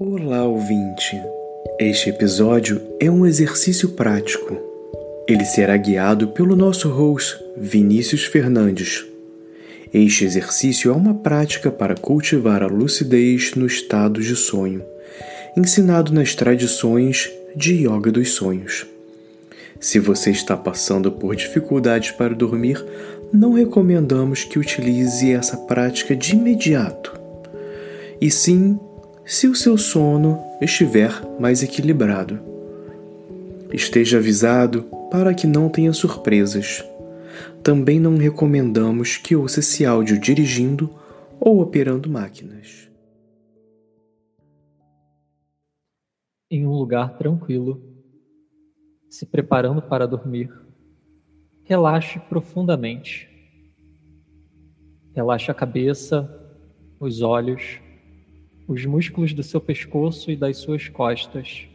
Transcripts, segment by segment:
Olá, ouvinte! Este episódio é um exercício prático. Ele será guiado pelo nosso host, Vinícius Fernandes. Este exercício é uma prática para cultivar a lucidez no estado de sonho, ensinado nas tradições de Yoga dos Sonhos. Se você está passando por dificuldades para dormir, não recomendamos que utilize essa prática de imediato, e sim se o seu sono estiver mais equilibrado. Esteja avisado para que não tenha surpresas. Também não recomendamos que ouça esse áudio dirigindo ou operando máquinas. Em um lugar tranquilo, se preparando para dormir, relaxe profundamente. Relaxe a cabeça, os olhos os músculos do seu pescoço e das suas costas.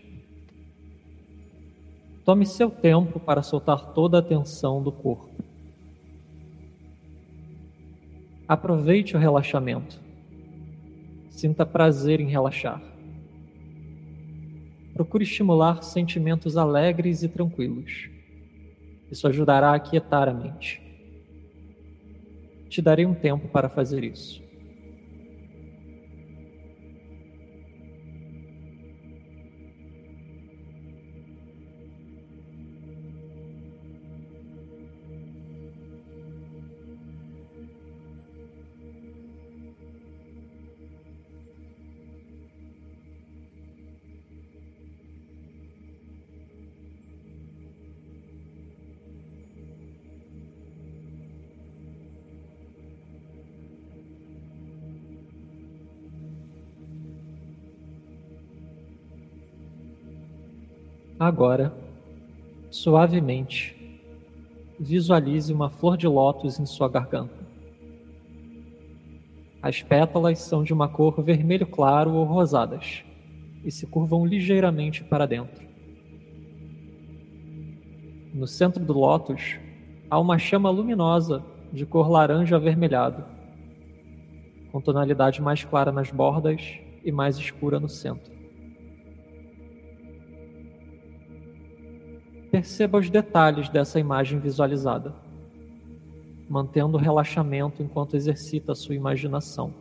Tome seu tempo para soltar toda a tensão do corpo. Aproveite o relaxamento. Sinta prazer em relaxar. Procure estimular sentimentos alegres e tranquilos. Isso ajudará a aquietar a mente. Te darei um tempo para fazer isso. Agora, suavemente, visualize uma flor de lótus em sua garganta. As pétalas são de uma cor vermelho claro ou rosadas e se curvam ligeiramente para dentro. No centro do lótus há uma chama luminosa de cor laranja avermelhado, com tonalidade mais clara nas bordas e mais escura no centro. Perceba os detalhes dessa imagem visualizada, mantendo o relaxamento enquanto exercita a sua imaginação.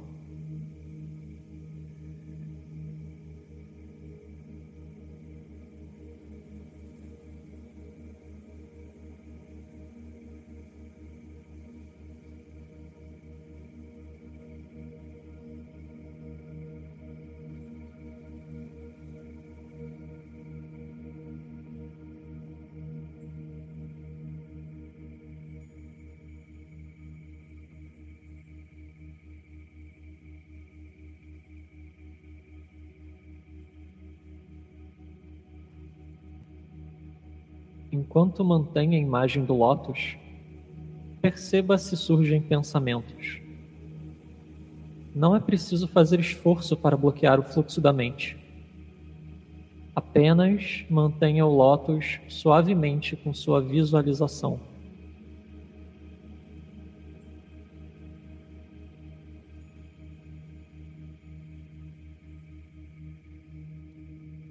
Enquanto mantém a imagem do lótus, perceba se surgem pensamentos. Não é preciso fazer esforço para bloquear o fluxo da mente. Apenas mantenha o lótus suavemente com sua visualização.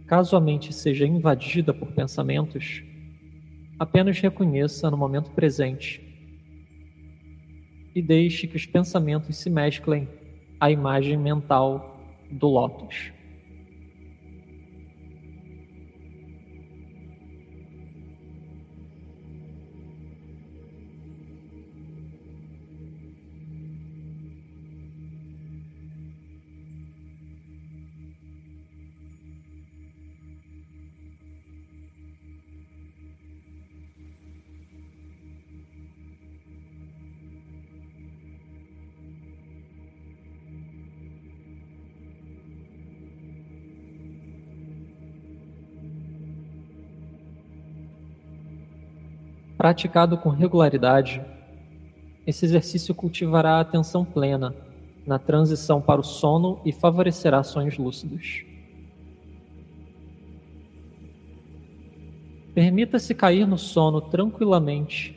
Caso a mente seja invadida por pensamentos, Apenas reconheça no momento presente e deixe que os pensamentos se mesclem a imagem mental do Lótus. Praticado com regularidade, esse exercício cultivará a atenção plena na transição para o sono e favorecerá sonhos lúcidos. Permita-se cair no sono tranquilamente,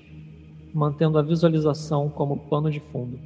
mantendo a visualização como pano de fundo.